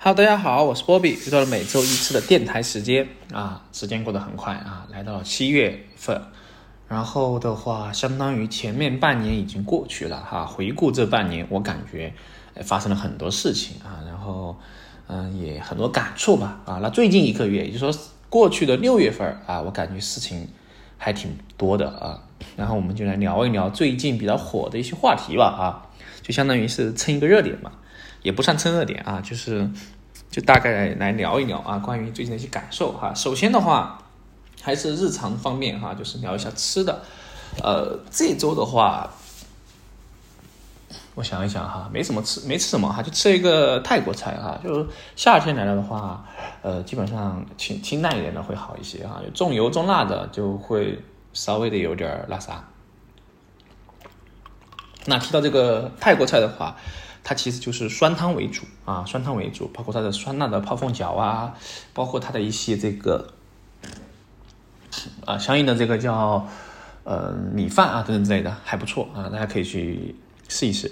Hello，大家好，我是波比，又到了每周一次的电台时间啊，时间过得很快啊，来到了七月份，然后的话，相当于前面半年已经过去了哈。回顾这半年，我感觉发生了很多事情啊，然后嗯，也很多感触吧啊。那最近一个月，也就是说过去的六月份啊，我感觉事情还挺多的啊。然后我们就来聊一聊最近比较火的一些话题吧啊，就相当于是蹭一个热点嘛。也不算蹭热点啊，就是就大概来聊一聊啊，关于最近的一些感受哈。首先的话，还是日常方面哈，就是聊一下吃的。呃，这周的话，我想一想哈，没什么吃，没吃什么哈，就吃一个泰国菜哈。就是夏天来了的话，呃，基本上清清淡一点的会好一些哈，重油重辣的就会稍微的有点那啥。那提到这个泰国菜的话。它其实就是酸汤为主啊，酸汤为主，包括它的酸辣的泡凤脚啊，包括它的一些这个啊相应的这个叫呃米饭啊等等之类的还不错啊，大家可以去试一试。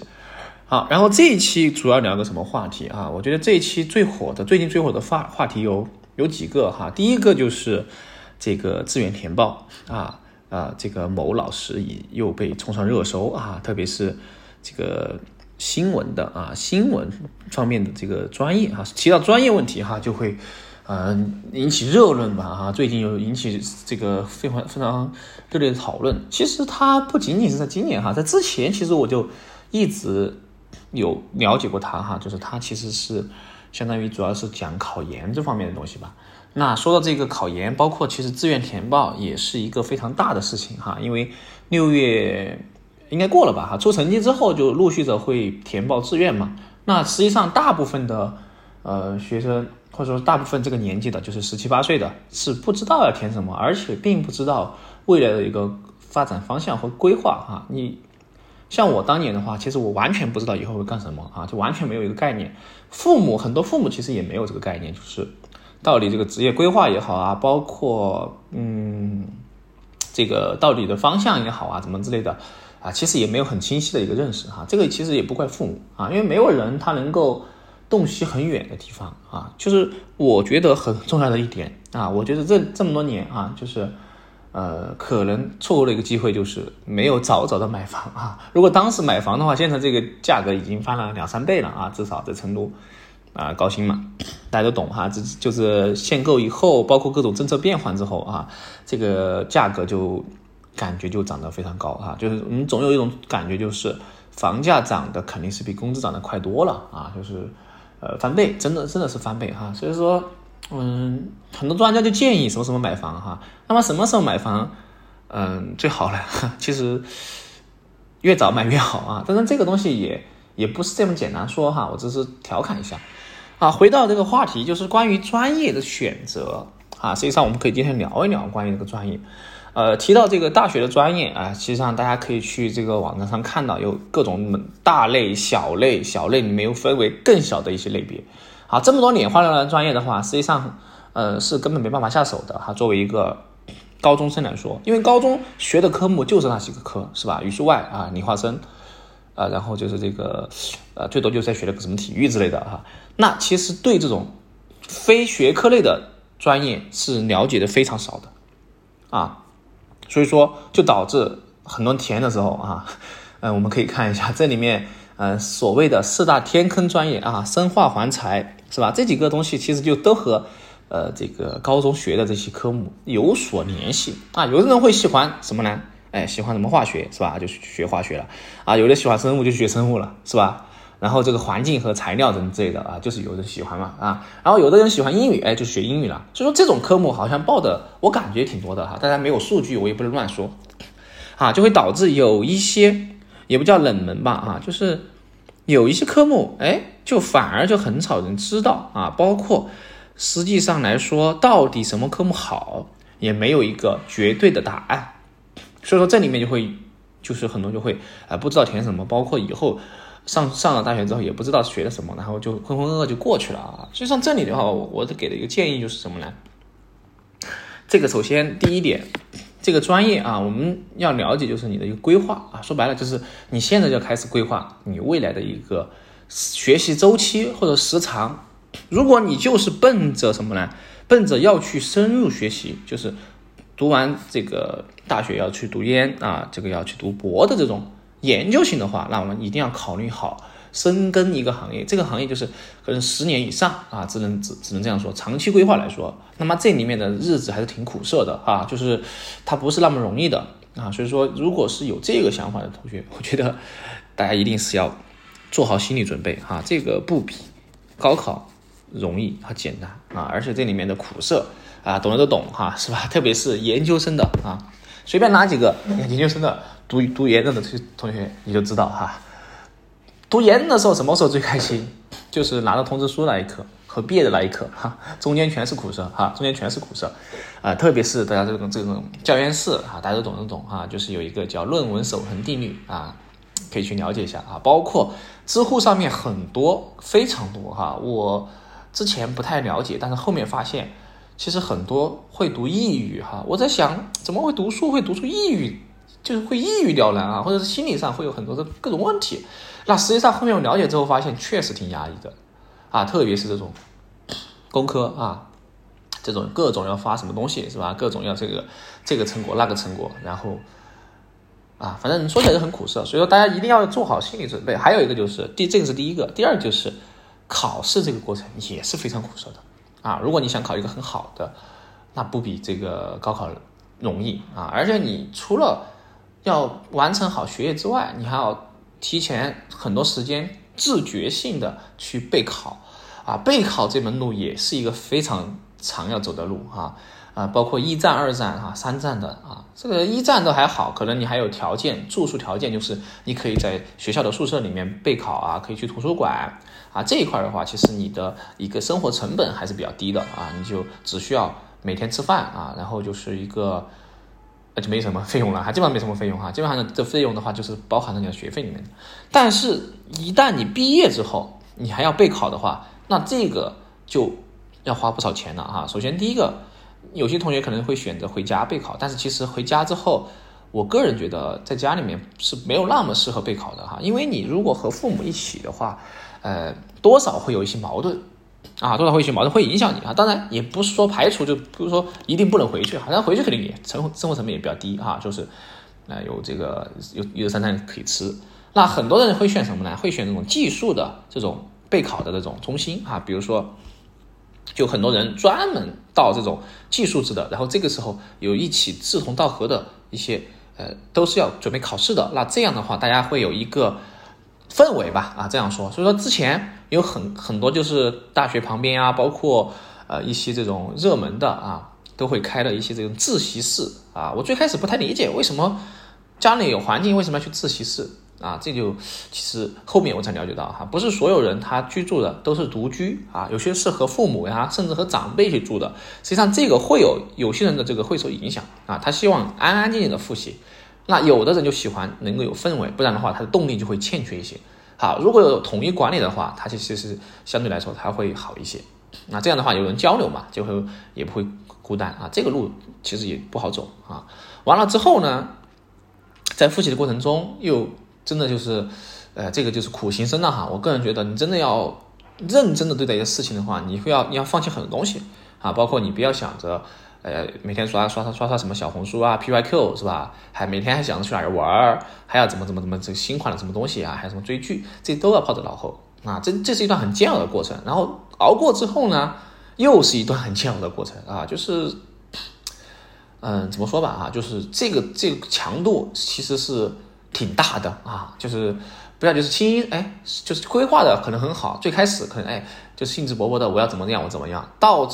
好，然后这一期主要聊个什么话题啊？我觉得这一期最火的，最近最火的话话题有有几个哈。第一个就是这个志愿填报啊啊，这个某老师已又被冲上热搜啊，特别是这个。新闻的啊，新闻方面的这个专业啊，提到专业问题哈，就会呃引起热论吧哈。最近有引起这个非常非常热烈的讨论。其实它不仅仅是在今年哈，在之前其实我就一直有了解过它哈，就是它其实是相当于主要是讲考研这方面的东西吧。那说到这个考研，包括其实志愿填报也是一个非常大的事情哈，因为六月。应该过了吧哈，出成绩之后就陆续的会填报志愿嘛。那实际上大部分的呃学生或者说大部分这个年纪的，就是十七八岁的，是不知道要填什么，而且并不知道未来的一个发展方向和规划哈。你像我当年的话，其实我完全不知道以后会干什么啊，就完全没有一个概念。父母很多父母其实也没有这个概念，就是到底这个职业规划也好啊，包括嗯这个到底的方向也好啊，怎么之类的。啊，其实也没有很清晰的一个认识哈，这个其实也不怪父母啊，因为没有人他能够洞悉很远的地方啊。就是我觉得很重要的一点啊，我觉得这这么多年啊，就是呃，可能错过了一个机会，就是没有早早的买房啊。如果当时买房的话，现在这个价格已经翻了两三倍了啊，至少在成都啊，高新嘛，大家都懂哈，这就是限购以后，包括各种政策变换之后啊，这个价格就。感觉就涨得非常高哈，就是我们总有一种感觉，就是房价涨的肯定是比工资涨得快多了啊，就是呃翻倍，真的真的是翻倍哈。所以说，嗯，很多专家就建议什么什么买房哈，那么什么时候买房，嗯，最好呢？其实越早买越好啊。但是这个东西也也不是这么简单说哈，我只是调侃一下啊。回到这个话题，就是关于专业的选择啊，实际上我们可以今天聊一聊关于这个专业。呃，提到这个大学的专业啊，实际上大家可以去这个网站上看到有各种大类、小类，小类里面又分为更小的一些类别。好，这么多年换了专业的话，实际上呃是根本没办法下手的哈。作为一个高中生来说，因为高中学的科目就是那几个科，是吧？语数外啊，理化生啊，然后就是这个呃，最多就在学了个什么体育之类的哈。那其实对这种非学科类的专业是了解的非常少的啊。所以说，就导致很多人填的时候啊，嗯，我们可以看一下这里面，呃，所谓的四大天坑专业啊，生化环材是吧？这几个东西其实就都和呃这个高中学的这些科目有所联系啊。有的人会喜欢什么呢？哎，喜欢什么化学是吧？就学化学了啊。有的喜欢生物就学生物了是吧？然后这个环境和材料等之类的啊，就是有人喜欢嘛啊，然后有的人喜欢英语，哎，就学英语了。所以说这种科目好像报的，我感觉挺多的哈。大家没有数据，我也不能乱说，啊，就会导致有一些也不叫冷门吧啊，就是有一些科目，哎，就反而就很少人知道啊。包括实际上来说，到底什么科目好，也没有一个绝对的答案。所以说这里面就会就是很多就会啊不知道填什么，包括以后。上上了大学之后也不知道学了什么，然后就浑浑噩噩就过去了啊。就像这里的话，我我给的一个建议就是什么呢？这个首先第一点，这个专业啊，我们要了解就是你的一个规划啊。说白了就是你现在就开始规划你未来的一个学习周期或者时长如果你就是奔着什么呢？奔着要去深入学习，就是读完这个大学要去读研啊，这个要去读博的这种研究型的话，那我们一定要考虑好深耕一个行业。这个行业就是可能十年以上啊，只能只只能这样说。长期规划来说，那么这里面的日子还是挺苦涩的啊，就是它不是那么容易的啊。所以说，如果是有这个想法的同学，我觉得大家一定是要做好心理准备哈，这个不比高考。容易和简单啊，而且这里面的苦涩啊，懂的都懂哈，是吧？特别是研究生的啊，随便拿几个研究生的读读研的同同学，你就知道哈。读研的时候什么时候最开心？就是拿到通知书那一刻和毕业的那一刻哈，中间全是苦涩哈，中间全是苦涩啊。特别是大家这种这种教研室啊，大家都懂得懂哈，就是有一个叫论文守恒定律啊，可以去了解一下啊。包括知乎上面很多非常多哈，我。之前不太了解，但是后面发现，其实很多会读抑郁哈。我在想，怎么会读书会读出抑郁，就是会抑郁掉呢啊，或者是心理上会有很多的各种问题。那实际上后面我了解之后发现，确实挺压抑的啊，特别是这种工科啊，这种各种要发什么东西是吧？各种要这个这个成果那个成果，然后啊，反正说起来就很苦涩。所以说大家一定要做好心理准备。还有一个就是第这个是第一个，第二就是。考试这个过程也是非常苦涩的啊！如果你想考一个很好的，那不比这个高考容易啊！而且你除了要完成好学业之外，你还要提前很多时间自觉性的去备考啊！备考这门路也是一个非常长要走的路啊！啊，包括一战、二战啊、三战的啊，这个一战都还好，可能你还有条件，住宿条件就是你可以在学校的宿舍里面备考啊，可以去图书馆啊，这一块的话，其实你的一个生活成本还是比较低的啊，你就只需要每天吃饭啊，然后就是一个那就没什么费用了，还基本上没什么费用哈，基本上这费用的话就是包含在你的学费里面的。但是，一旦你毕业之后，你还要备考的话，那这个就要花不少钱了哈。首先第一个。有些同学可能会选择回家备考，但是其实回家之后，我个人觉得在家里面是没有那么适合备考的哈，因为你如果和父母一起的话，呃，多少会有一些矛盾啊，多少会有一些矛盾会影响你啊。当然也不是说排除，就不是说一定不能回去，好像回去肯定也生活生活成本也比较低哈，就是呃有这个有一日三餐可以吃。那很多人会选什么呢？会选这种技术的这种备考的这种中心啊，比如说。就很多人专门到这种技术制的，然后这个时候有一起志同道合的一些，呃，都是要准备考试的。那这样的话，大家会有一个氛围吧？啊，这样说。所以说之前有很很多就是大学旁边啊，包括呃一些这种热门的啊，都会开了一些这种自习室啊。我最开始不太理解为什么家里有环境，为什么要去自习室？啊，这就其实后面我才了解到哈，不是所有人他居住的都是独居啊，有些是和父母呀，甚至和长辈去住的。实际上这个会有有些人的这个会受影响啊，他希望安安静静的复习。那有的人就喜欢能够有氛围，不然的话他的动力就会欠缺一些。好，如果有统一管理的话，他其实是相对来说他会好一些。那这样的话有人交流嘛，就会也不会孤单啊。这个路其实也不好走啊。完了之后呢，在复习的过程中又。真的就是，呃，这个就是苦行僧了哈。我个人觉得，你真的要认真的对待一个事情的话，你会要你要放弃很多东西啊，包括你不要想着，呃，每天刷刷刷刷刷什么小红书啊、PYQ 是吧？还每天还想着去哪儿玩儿，还要怎么怎么怎么这个新款的什么东西啊，还有什么追剧，这都要抛在脑后啊。这这是一段很煎熬的过程，然后熬过之后呢，又是一段很煎熬的过程啊。就是，嗯，怎么说吧啊，就是这个这个强度其实是。挺大的啊，就是不要就是轻哎，就是规划的可能很好，最开始可能哎就兴致勃勃的我要怎么样我怎么样，到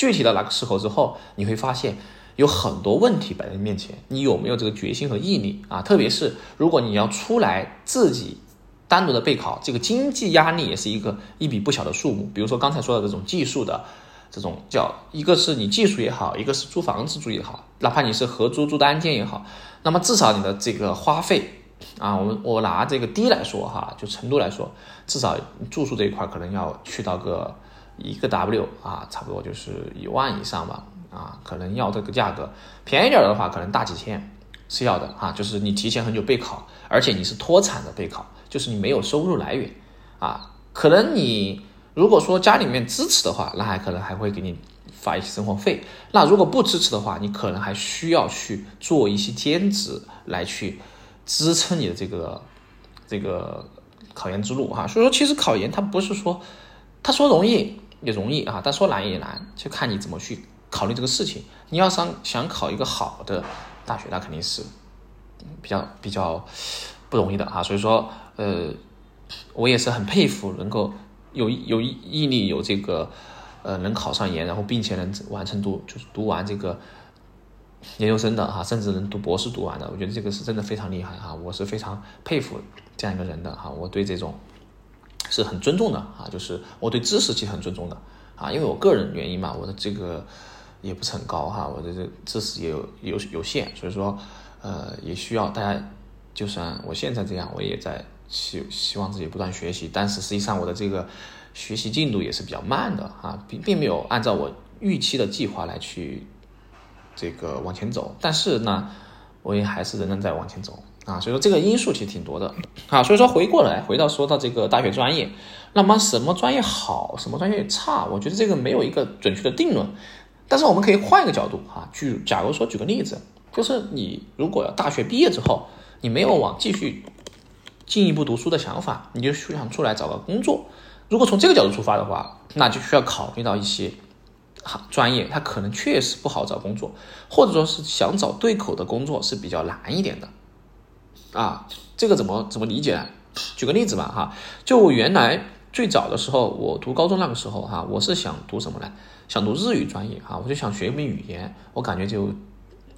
具体到那个时候之后，你会发现有很多问题摆在面前，你有没有这个决心和毅力啊？特别是如果你要出来自己单独的备考，这个经济压力也是一个一笔不小的数目。比如说刚才说的这种技术的这种叫一个是你技术也好，一个是租房子住也好，哪怕你是合租住单间也好。那么至少你的这个花费啊，我们我拿这个低来说哈，就成都来说，至少住宿这一块可能要去到个一个 W 啊，差不多就是一万以上吧啊，可能要这个价格便宜点的话，可能大几千是要的啊，就是你提前很久备考，而且你是脱产的备考，就是你没有收入来源啊，可能你。如果说家里面支持的话，那还可能还会给你发一些生活费。那如果不支持的话，你可能还需要去做一些兼职来去支撑你的这个这个考研之路哈。所以说，其实考研它不是说他说容易也容易啊，但说难也难，就看你怎么去考虑这个事情。你要想想考一个好的大学，那肯定是比较比较不容易的啊。所以说，呃，我也是很佩服能够。有有毅力，有这个，呃，能考上研，然后并且能完成读，就是读完这个研究生的哈，甚至能读博士读完的，我觉得这个是真的非常厉害哈，我是非常佩服这样一个人的哈，我对这种是很尊重的啊，就是我对知识其实很尊重的啊，因为我个人原因嘛，我的这个也不是很高哈，我的这知识也有有有限，所以说呃，也需要大家，就算我现在这样，我也在。希希望自己不断学习，但是实际上我的这个学习进度也是比较慢的啊，并并没有按照我预期的计划来去这个往前走。但是呢，我也还是仍然在往前走啊。所以说这个因素其实挺多的啊。所以说回过来回到说到这个大学专业，那么什么专业好，什么专业差，我觉得这个没有一个准确的定论。但是我们可以换一个角度啊，举假如说举个例子，就是你如果大学毕业之后，你没有往继续。进一步读书的想法，你就想出来找个工作。如果从这个角度出发的话，那就需要考虑到一些行专业，它可能确实不好找工作，或者说是想找对口的工作是比较难一点的。啊，这个怎么怎么理解呢？举个例子吧，哈，就我原来最早的时候，我读高中那个时候，哈，我是想读什么呢？想读日语专业，哈，我就想学一门语言，我感觉就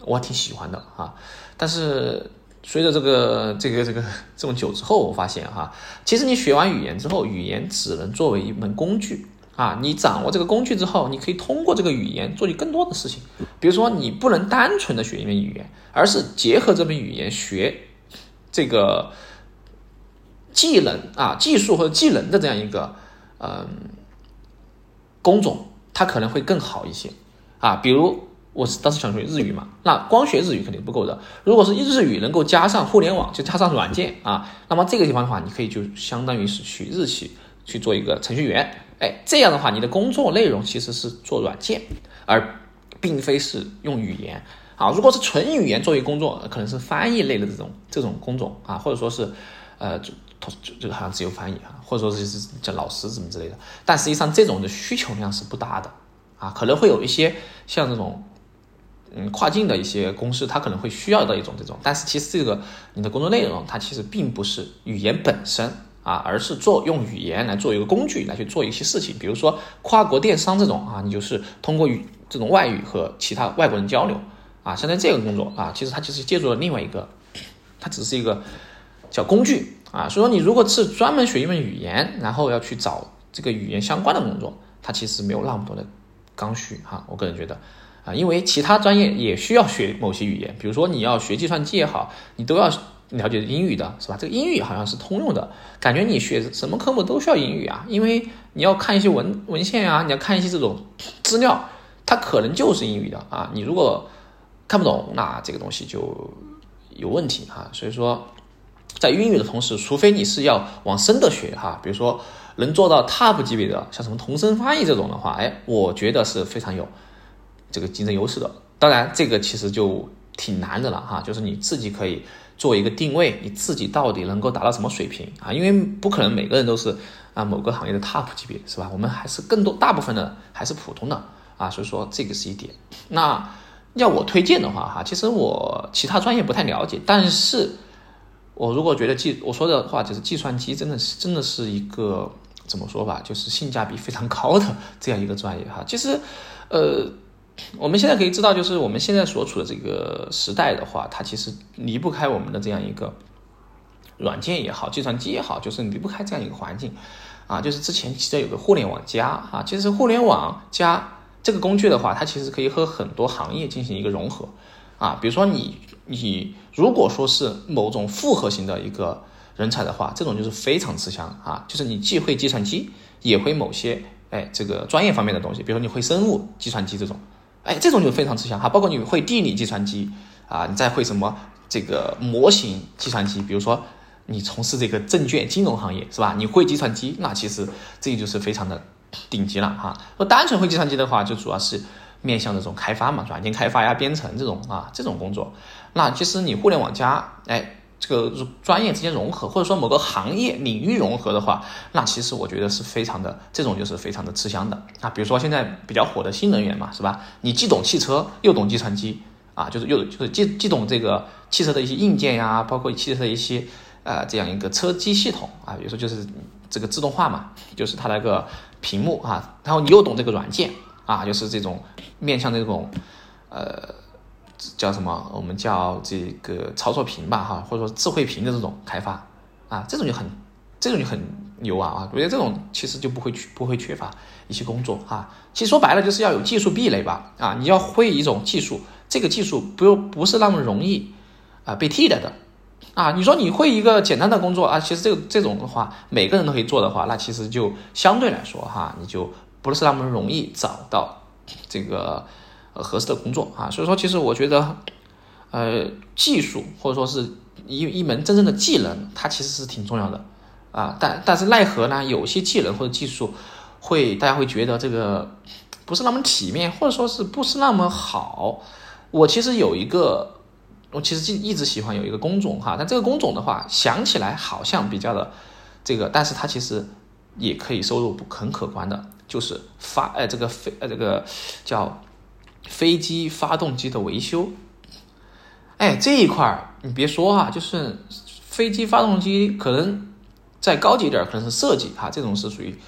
我挺喜欢的，哈，但是。随着这个这个这个这么久之后，我发现哈，其实你学完语言之后，语言只能作为一门工具啊。你掌握这个工具之后，你可以通过这个语言做你更多的事情。比如说，你不能单纯的学一门语言，而是结合这门语言学这个技能啊、技术或者技能的这样一个嗯工种，它可能会更好一些啊。比如。我当时想学日语嘛，那光学日语肯定不够的。如果是日语能够加上互联网，就加上软件啊，那么这个地方的话，你可以就相当于是去日企去做一个程序员。哎，这样的话，你的工作内容其实是做软件，而并非是用语言啊。如果是纯语言作为工作，可能是翻译类的这种这种工种啊，或者说是呃，就就就好像自由翻译啊，或者说是是叫老师什么之类的。但实际上这种的需求量是不大的啊，可能会有一些像这种。嗯，跨境的一些公司，它可能会需要的一种这种，但是其实这个你的工作内容，它其实并不是语言本身啊，而是做用语言来做一个工具来去做一些事情，比如说跨国电商这种啊，你就是通过语这种外语和其他外国人交流啊，相当于这个工作啊，其实它其实借助了另外一个，它只是一个叫工具啊，所以说你如果是专门学一门语言，然后要去找这个语言相关的工作，它其实没有那么多的刚需哈，我个人觉得。啊，因为其他专业也需要学某些语言，比如说你要学计算机也好，你都要了解英语的，是吧？这个英语好像是通用的，感觉你学什么科目都需要英语啊，因为你要看一些文文献啊，你要看一些这种资料，它可能就是英语的啊。你如果看不懂，那这个东西就有问题哈。所以说，在英语的同时，除非你是要往深的学哈，比如说能做到 top 级别的，像什么同声翻译这种的话，哎，我觉得是非常有。这个竞争优势的，当然这个其实就挺难的了哈，就是你自己可以做一个定位，你自己到底能够达到什么水平啊？因为不可能每个人都是啊某个行业的 top 级别是吧？我们还是更多大部分的还是普通的啊，所以说这个是一点。那要我推荐的话哈，其实我其他专业不太了解，但是我如果觉得计我说的话就是计算机真的是真的是一个怎么说吧，就是性价比非常高的这样一个专业哈。其实呃。我们现在可以知道，就是我们现在所处的这个时代的话，它其实离不开我们的这样一个软件也好，计算机也好，就是离不开这样一个环境啊。就是之前其实有个互联网加啊，其实互联网加这个工具的话，它其实可以和很多行业进行一个融合啊。比如说你你如果说是某种复合型的一个人才的话，这种就是非常吃香啊。就是你既会计算机，也会某些哎这个专业方面的东西，比如说你会生物计算机这种。哎，这种就非常吃香哈，包括你会地理计算机啊，你再会什么这个模型计算机，比如说你从事这个证券金融行业是吧？你会计算机，那其实这就是非常的顶级了哈。说单纯会计算机的话，就主要是面向这种开发嘛，软件开发呀、编程这种啊这种工作。那其实你互联网加，哎，这个专业之间融合，或者说某个行业领域融合的话，那其实我觉得是非常的，这种就是非常的吃香的啊。比如说现在比较火的新能源嘛，是吧？你既懂汽车，又懂计算机啊，就是又就是既既懂这个汽车的一些硬件呀，包括汽车的一些呃这样一个车机系统啊，比如说就是这个自动化嘛，就是它那个屏幕啊，然后你又懂这个软件啊，就是这种面向这种呃。叫什么？我们叫这个操作屏吧，哈，或者说智慧屏的这种开发啊，这种就很，这种就很牛啊啊！我觉得这种其实就不会缺不会缺乏一些工作啊。其实说白了就是要有技术壁垒吧啊，你要会一种技术，这个技术不不是那么容易啊被替代的啊。你说你会一个简单的工作啊，其实这这种的话，每个人都可以做的话，那其实就相对来说哈，你就不是那么容易找到这个。呃，合适的工作啊，所以说，其实我觉得，呃，技术或者说是一一门真正的技能，它其实是挺重要的啊。但但是奈何呢，有些技能或者技术，会大家会觉得这个不是那么体面，或者说是不是那么好。我其实有一个，我其实一直喜欢有一个工种哈，但这个工种的话，想起来好像比较的这个，但是它其实也可以收入很可观的，就是发呃这个飞呃这个叫。飞机发动机的维修，哎，这一块儿你别说哈，就是飞机发动机可能再高级一点，可能是设计哈，这种是属于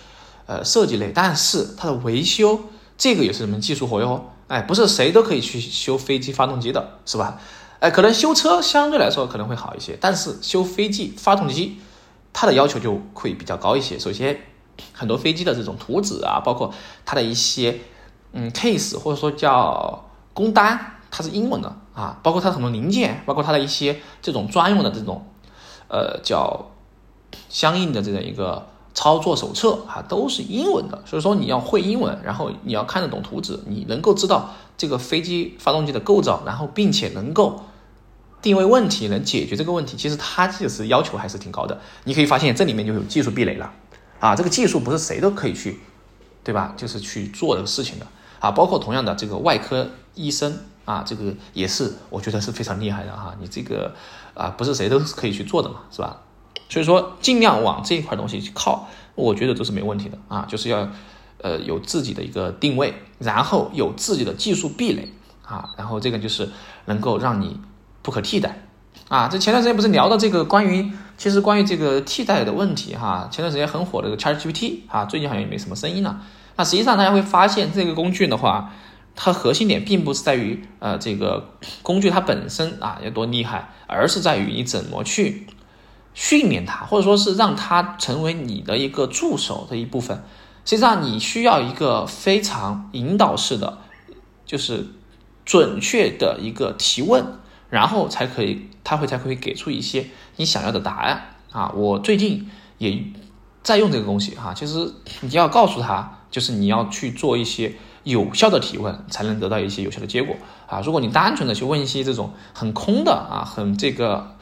呃设计类，但是它的维修这个也是一门技术活哟，哎，不是谁都可以去修飞机发动机的，是吧？哎，可能修车相对来说可能会好一些，但是修飞机发动机，它的要求就会比较高一些。首先，很多飞机的这种图纸啊，包括它的一些。嗯，case 或者说叫工单，它是英文的啊，包括它很多零件，包括它的一些这种专用的这种，呃，叫相应的这样一个操作手册啊，都是英文的。所以说你要会英文，然后你要看得懂图纸，你能够知道这个飞机发动机的构造，然后并且能够定位问题，能解决这个问题，其实它其实要求还是挺高的。你可以发现这里面就有技术壁垒了啊，这个技术不是谁都可以去，对吧？就是去做这个事情的。啊，包括同样的这个外科医生啊，这个也是我觉得是非常厉害的哈。你这个啊，不是谁都是可以去做的嘛，是吧？所以说尽量往这一块东西去靠，我觉得都是没问题的啊。就是要呃有自己的一个定位，然后有自己的技术壁垒啊，然后这个就是能够让你不可替代啊。这前段时间不是聊到这个关于其实关于这个替代的问题哈，前段时间很火的这个 ChatGPT 啊，最近好像也没什么声音了。那实际上大家会发现，这个工具的话，它核心点并不是在于呃这个工具它本身啊有多厉害，而是在于你怎么去训练它，或者说是让它成为你的一个助手的一部分。实际上你需要一个非常引导式的，就是准确的一个提问，然后才可以，他会才可以给出一些你想要的答案啊。我最近也在用这个东西哈，其实你要告诉他。就是你要去做一些有效的提问，才能得到一些有效的结果啊！如果你单纯的去问一些这种很空的啊，很这个，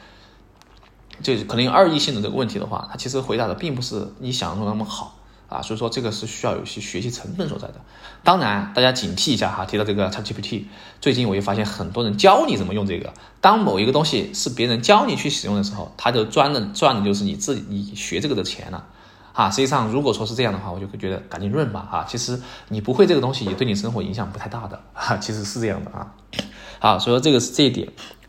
就是可能有二异性的这个问题的话，他其实回答的并不是你想象中那么好啊！所以说这个是需要有一些学习成本所在的。当然，大家警惕一下哈，提到这个 ChatGPT，最近我又发现很多人教你怎么用这个，当某一个东西是别人教你去使用的时候，他就赚的赚的就是你自己你学这个的钱了。啊，实际上如果说是这样的话，我就会觉得赶紧润吧。哈，其实你不会这个东西也对你生活影响不太大的。哈，其实是这样的啊。好，所以说这个是这一点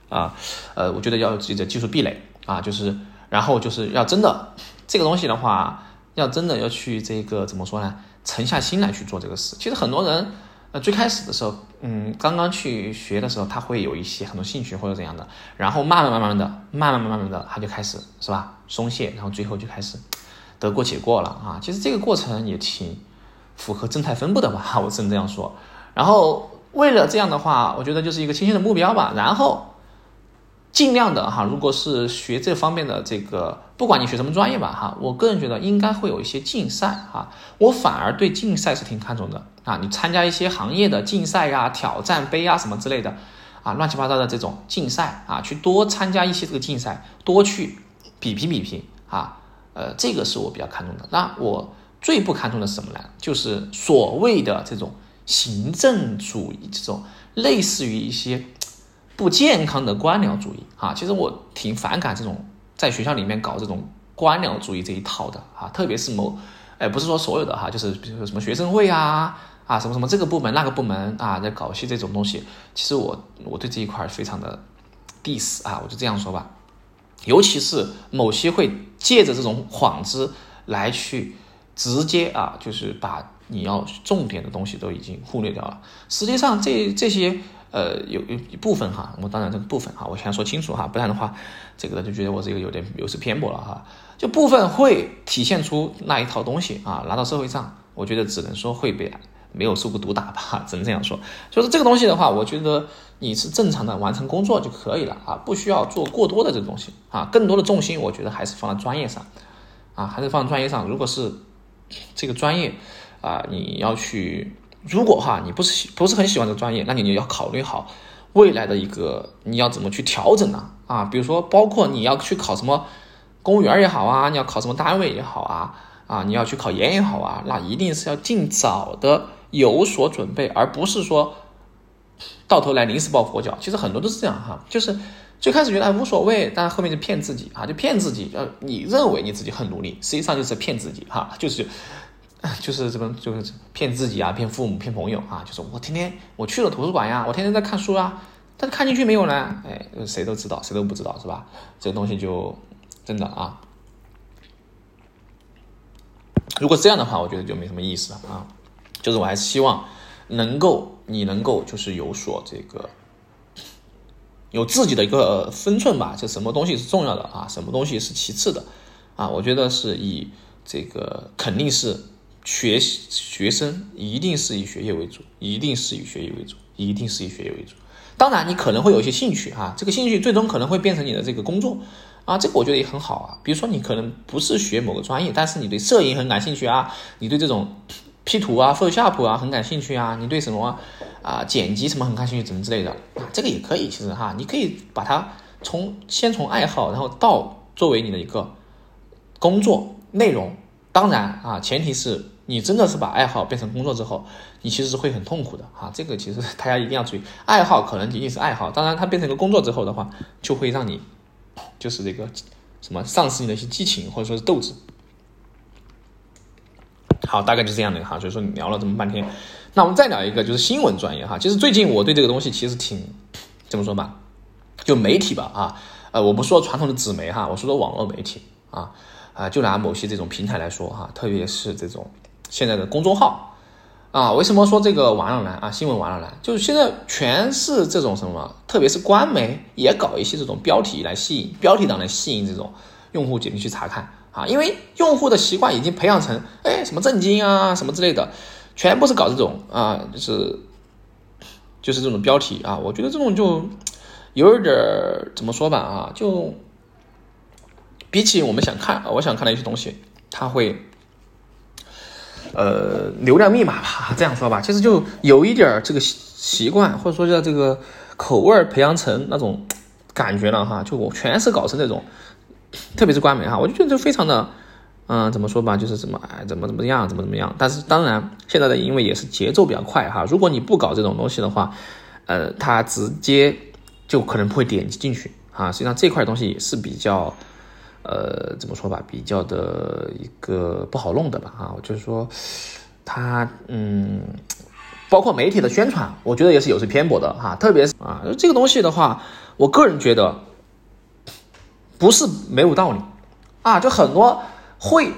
啊。呃，我觉得要有自己的技术壁垒啊，就是然后就是要真的这个东西的话，要真的要去这个怎么说呢？沉下心来去做这个事。其实很多人呃最开始的时候，嗯，刚刚去学的时候，他会有一些很多兴趣或者怎样的，然后慢慢慢慢的，慢慢慢慢的，他就开始是吧松懈，然后最后就开始。得过且过了啊，其实这个过程也挺符合正态分布的吧，我只能这样说。然后为了这样的话，我觉得就是一个清晰的目标吧。然后尽量的哈，如果是学这方面的这个，不管你学什么专业吧哈，我个人觉得应该会有一些竞赛哈。我反而对竞赛是挺看重的啊，你参加一些行业的竞赛呀、挑战杯啊什么之类的啊，乱七八糟的这种竞赛啊，去多参加一些这个竞赛，多去。比拼比拼啊，呃，这个是我比较看重的。那我最不看重的是什么呢？就是所谓的这种行政主义，这种类似于一些不健康的官僚主义啊。其实我挺反感这种在学校里面搞这种官僚主义这一套的啊，特别是某，哎，不是说所有的哈，就是比如说什么学生会啊。啊，什么什么这个部门那个部门啊，在搞些这种东西，其实我我对这一块非常的 diss 啊，我就这样说吧。尤其是某些会借着这种幌子来去直接啊，就是把你要重点的东西都已经忽略掉了。实际上，这这些呃有有一部分哈，我当然这个部分哈，我先说清楚哈，不然的话，这个就觉得我这个有点有失偏颇了哈。就部分会体现出那一套东西啊，拿到社会上，我觉得只能说会被。没有受过毒打吧，只能这样说。就是这个东西的话，我觉得你是正常的完成工作就可以了啊，不需要做过多的这个东西啊。更多的重心，我觉得还是放在专业上啊，还是放在专业上。如果是这个专业啊，你要去，如果哈你不是不是很喜欢这个专业，那你就要考虑好未来的一个你要怎么去调整呢？啊，比如说包括你要去考什么公务员也好啊，你要考什么单位也好啊，啊，你要去考研也好啊，那一定是要尽早的。有所准备，而不是说到头来临时抱佛脚。其实很多都是这样哈，就是最开始觉得无所谓，但后面就骗自己啊，就骗自己。呃，你认为你自己很努力，实际上就是骗自己哈，就是 就是怎么就是骗自己啊，骗父母，骗朋友啊。就是我天天我去了图书馆呀，我天天在看书啊，但是看进去没有呢？哎，谁都知道，谁都不知道是吧？这个东西就真的啊，如果这样的话，我觉得就没什么意思了啊。就是我还是希望能够你能够就是有所这个有自己的一个分寸吧，就什么东西是重要的啊，什么东西是其次的啊？我觉得是以这个肯定是学习学生一定是以学业为主，一定是以学业为主，一定是以学业为主。当然你可能会有一些兴趣啊，这个兴趣最终可能会变成你的这个工作啊，这个我觉得也很好啊。比如说你可能不是学某个专业，但是你对摄影很感兴趣啊，你对这种。P 图啊，Photoshop 啊，很感兴趣啊。你对什么啊剪辑什么很感兴趣，怎么之类的啊？这个也可以，其实哈，你可以把它从先从爱好，然后到作为你的一个工作内容。当然啊，前提是你真的是把爱好变成工作之后，你其实是会很痛苦的哈。这个其实 大家一定要注意，爱好可能仅仅是爱好，当然它变成一个工作之后的话，就会让你就是这个什么丧失你的一些激情或者说是斗志。好，大概就这样的哈，所以说聊了这么半天，那我们再聊一个，就是新闻专业哈。其实最近我对这个东西其实挺怎么说吧，就媒体吧啊，呃，我不说传统的纸媒哈，我说说网络媒体啊啊，就拿某些这种平台来说哈，特别是这种现在的公众号啊，为什么说这个完了呢？啊？新闻完了呢？就是现在全是这种什么，特别是官媒也搞一些这种标题来吸引标题党来吸引这种用户点进去查看。啊，因为用户的习惯已经培养成，哎，什么震惊啊，什么之类的，全部是搞这种啊，就是就是这种标题啊，我觉得这种就有一点怎么说吧啊，就比起我们想看，我想看的一些东西，它会呃流量密码吧，这样说吧，其实就有一点这个习惯，或者说叫这个口味培养成那种感觉了哈，就我全是搞成这种。特别是官媒哈，我就觉得就非常的，嗯，怎么说吧，就是怎么哎，怎么怎么样，怎么怎么样。但是当然，现在的因为也是节奏比较快哈，如果你不搞这种东西的话，呃，他直接就可能不会点击进去啊。实际上这块东西也是比较，呃，怎么说吧，比较的一个不好弄的吧啊。就是说，他嗯，包括媒体的宣传，我觉得也是有些偏颇的哈。特别是啊，这个东西的话，我个人觉得。不是没有道理，啊，就很多会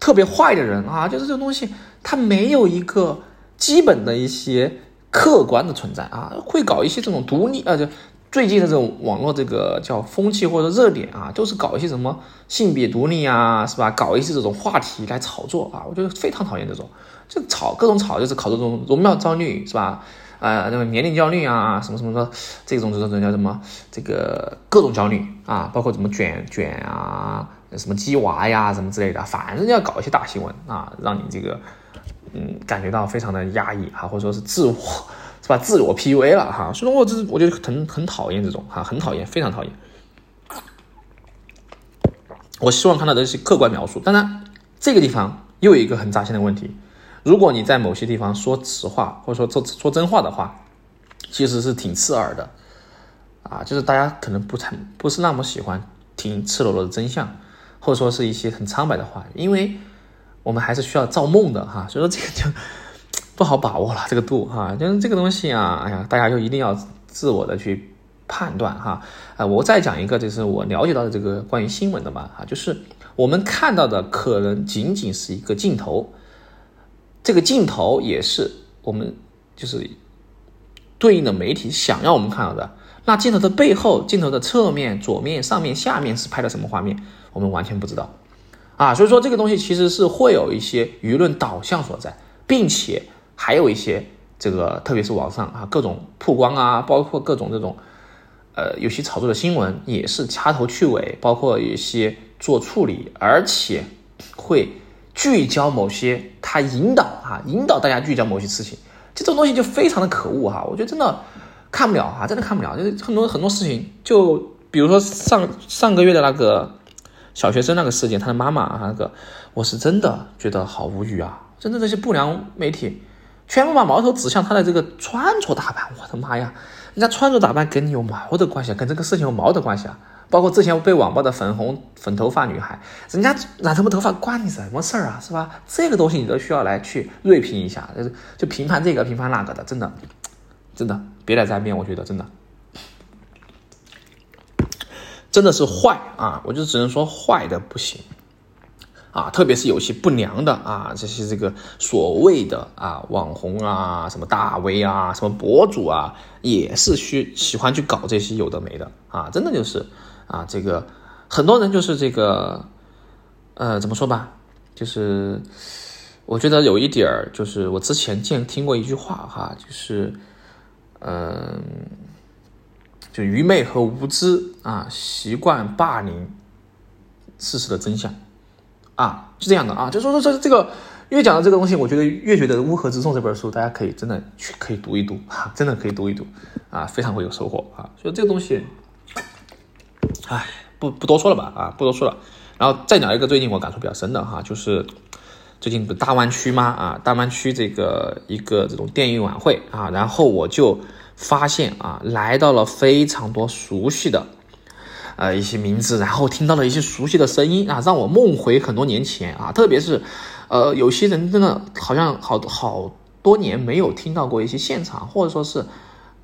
特别坏的人啊，就是这个东西他没有一个基本的一些客观的存在啊，会搞一些这种独立啊，就最近的这种网络这个叫风气或者热点啊，都是搞一些什么性别独立啊，是吧？搞一些这种话题来炒作啊，我觉得非常讨厌这种，就炒各种炒，就是搞这种容貌焦虑，是吧？啊，那个年龄焦虑啊，什么什么的，这种这种叫什么？这个各种焦虑啊，包括怎么卷卷啊，什么鸡娃呀，什么之类的，反正要搞一些大新闻啊，让你这个嗯感觉到非常的压抑哈，或者说是自我是吧？自我 PUA 了哈，所以说我这我觉得很很讨厌这种哈，很讨厌，非常讨厌。我希望看到的是客观描述。当然，这个地方又有一个很扎心的问题：如果你在某些地方说实话，或者说说说真话的话，其实是挺刺耳的啊。就是大家可能不太不是那么喜欢听赤裸裸的真相，或者说是一些很苍白的话，因为我们还是需要造梦的哈。所以说这个就不好把握了 这个度哈。就是这个东西啊，哎呀，大家就一定要自我的去。判断哈，啊，我再讲一个，就是我了解到的这个关于新闻的嘛，哈，就是我们看到的可能仅仅是一个镜头，这个镜头也是我们就是对应的媒体想要我们看到的。那镜头的背后、镜头的侧面、左面、上面、下面是拍的什么画面，我们完全不知道啊。所以说这个东西其实是会有一些舆论导向所在，并且还有一些这个，特别是网上啊各种曝光啊，包括各种这种。呃，有些炒作的新闻也是掐头去尾，包括一些做处理，而且会聚焦某些，他引导哈，引导大家聚焦某些事情，这种东西就非常的可恶哈，我觉得真的看不了哈，真的看不了，就是很多很多事情，就比如说上上个月的那个小学生那个事件，他的妈妈那个，我是真的觉得好无语啊，真的这些不良媒体全部把矛头指向他的这个穿着打扮，我的妈呀！人家穿着打扮跟你有毛的关系啊？跟这个事情有毛的关系啊？包括之前被网暴的粉红粉头发女孩，人家染什么头发关你什么事儿啊？是吧？这个东西你都需要来去锐评一下，就是就评判这个评判那个的，真的，真的别来沾边，我觉得真的，真的是坏啊！我就只能说坏的不行。啊，特别是有些不良的啊，这些这个所谓的啊网红啊，什么大 V 啊，什么博主啊，也是需喜欢去搞这些有的没的啊，真的就是啊，这个很多人就是这个，呃，怎么说吧，就是我觉得有一点儿，就是我之前见听过一句话哈，就是嗯，就愚昧和无知啊，习惯霸凌事实的真相。啊，是这样的啊，就说说这这个越讲到这个东西，我觉得越觉得《乌合之众》这本书，大家可以真的去可以读一读啊，真的可以读一读啊，非常会有收获啊。所以这个东西，哎，不不多说了吧啊，不多说了。然后再讲一个最近我感触比较深的哈，就是最近不大湾区吗？啊，大湾区这个一个这种电影晚会啊，然后我就发现啊，来到了非常多熟悉的。呃，一些名字，然后听到了一些熟悉的声音啊，让我梦回很多年前啊。特别是，呃，有些人真的好像好好多年没有听到过一些现场，或者说是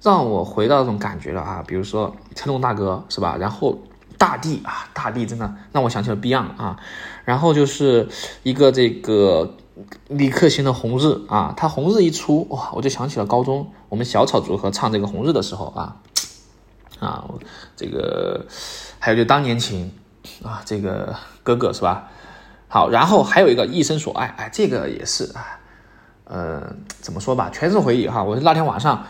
让我回到那种感觉了啊。比如说成龙大哥是吧？然后大地啊，大地真的让我想起了 Beyond 啊。然后就是一个这个李克勤的《红日》啊，他《红日》一出哇，我就想起了高中我们小草组合唱这个《红日》的时候啊。啊，这个还有就当年情啊，这个哥哥是吧？好，然后还有一个一生所爱，哎，这个也是啊，呃，怎么说吧，全是回忆哈。我那天晚上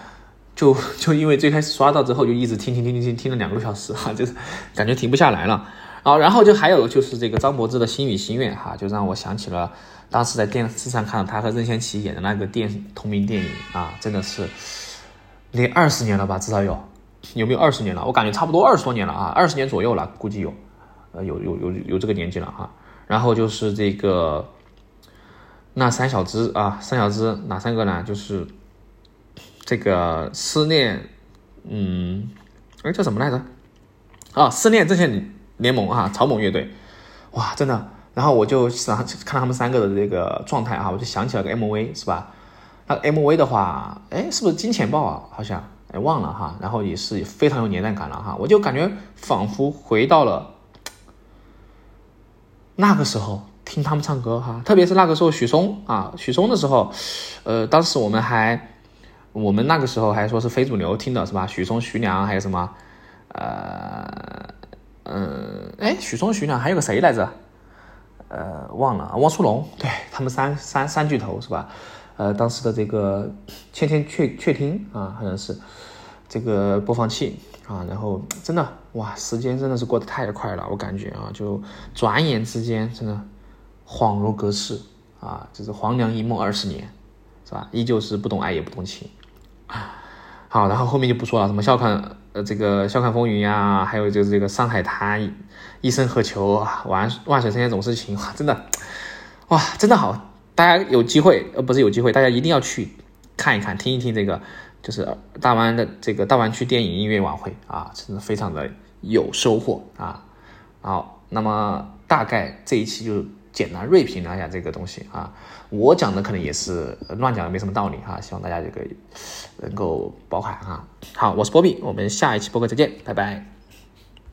就就因为最开始刷到之后，就一直听听听听听听了两个多小时哈，就是感觉停不下来了。啊，然后就还有就是这个张柏芝的心语心愿哈，就让我想起了当时在电视上看到他和任贤齐演的那个电同名电影啊，真的是连二十年了吧，至少有。有没有二十年了？我感觉差不多二十多年了啊，二十年左右了，估计有，呃，有有有有这个年纪了哈。然后就是这个那三小只啊，三小只哪三个呢？就是这个思念，嗯，哎叫什么来着？啊，思念阵线联盟啊，草蜢乐队，哇，真的。然后我就想看他们三个的这个状态啊，我就想起了个 MV 是吧？那 MV 的话，哎，是不是金钱豹啊？好像。哎，忘了哈，然后也是非常有年代感了哈，我就感觉仿佛回到了那个时候听他们唱歌哈，特别是那个时候许嵩啊，许嵩的时候，呃，当时我们还我们那个时候还说是非主流听的是吧？许嵩、徐良还有什么？呃，嗯，哎，许嵩、徐良还有个谁来着？呃，忘了，汪苏泷，对他们三三三巨头是吧？呃，当时的这个千千阙阙听啊，好像是这个播放器啊，然后真的哇，时间真的是过得太快了，我感觉啊，就转眼之间真的恍如隔世啊，就是黄粱一梦二十年，是吧？依旧是不懂爱也不懂情啊。好，然后后面就不说了，什么笑看呃这个笑看风云呀，还有就是这个上海滩，一生何求啊，万万水千山总是情，哇，真的，哇，真的好，大家有机会，呃，不是有机会，大家一定要去看一看，听一听这个，就是大湾的这个大湾区电影音乐晚会啊，真的非常的有收获啊。好，那么大概这一期就简单锐评了一下这个东西啊，我讲的可能也是乱讲的，没什么道理哈，希望大家这个能够包涵哈。好，我是波比，我们下一期播客再见，拜拜。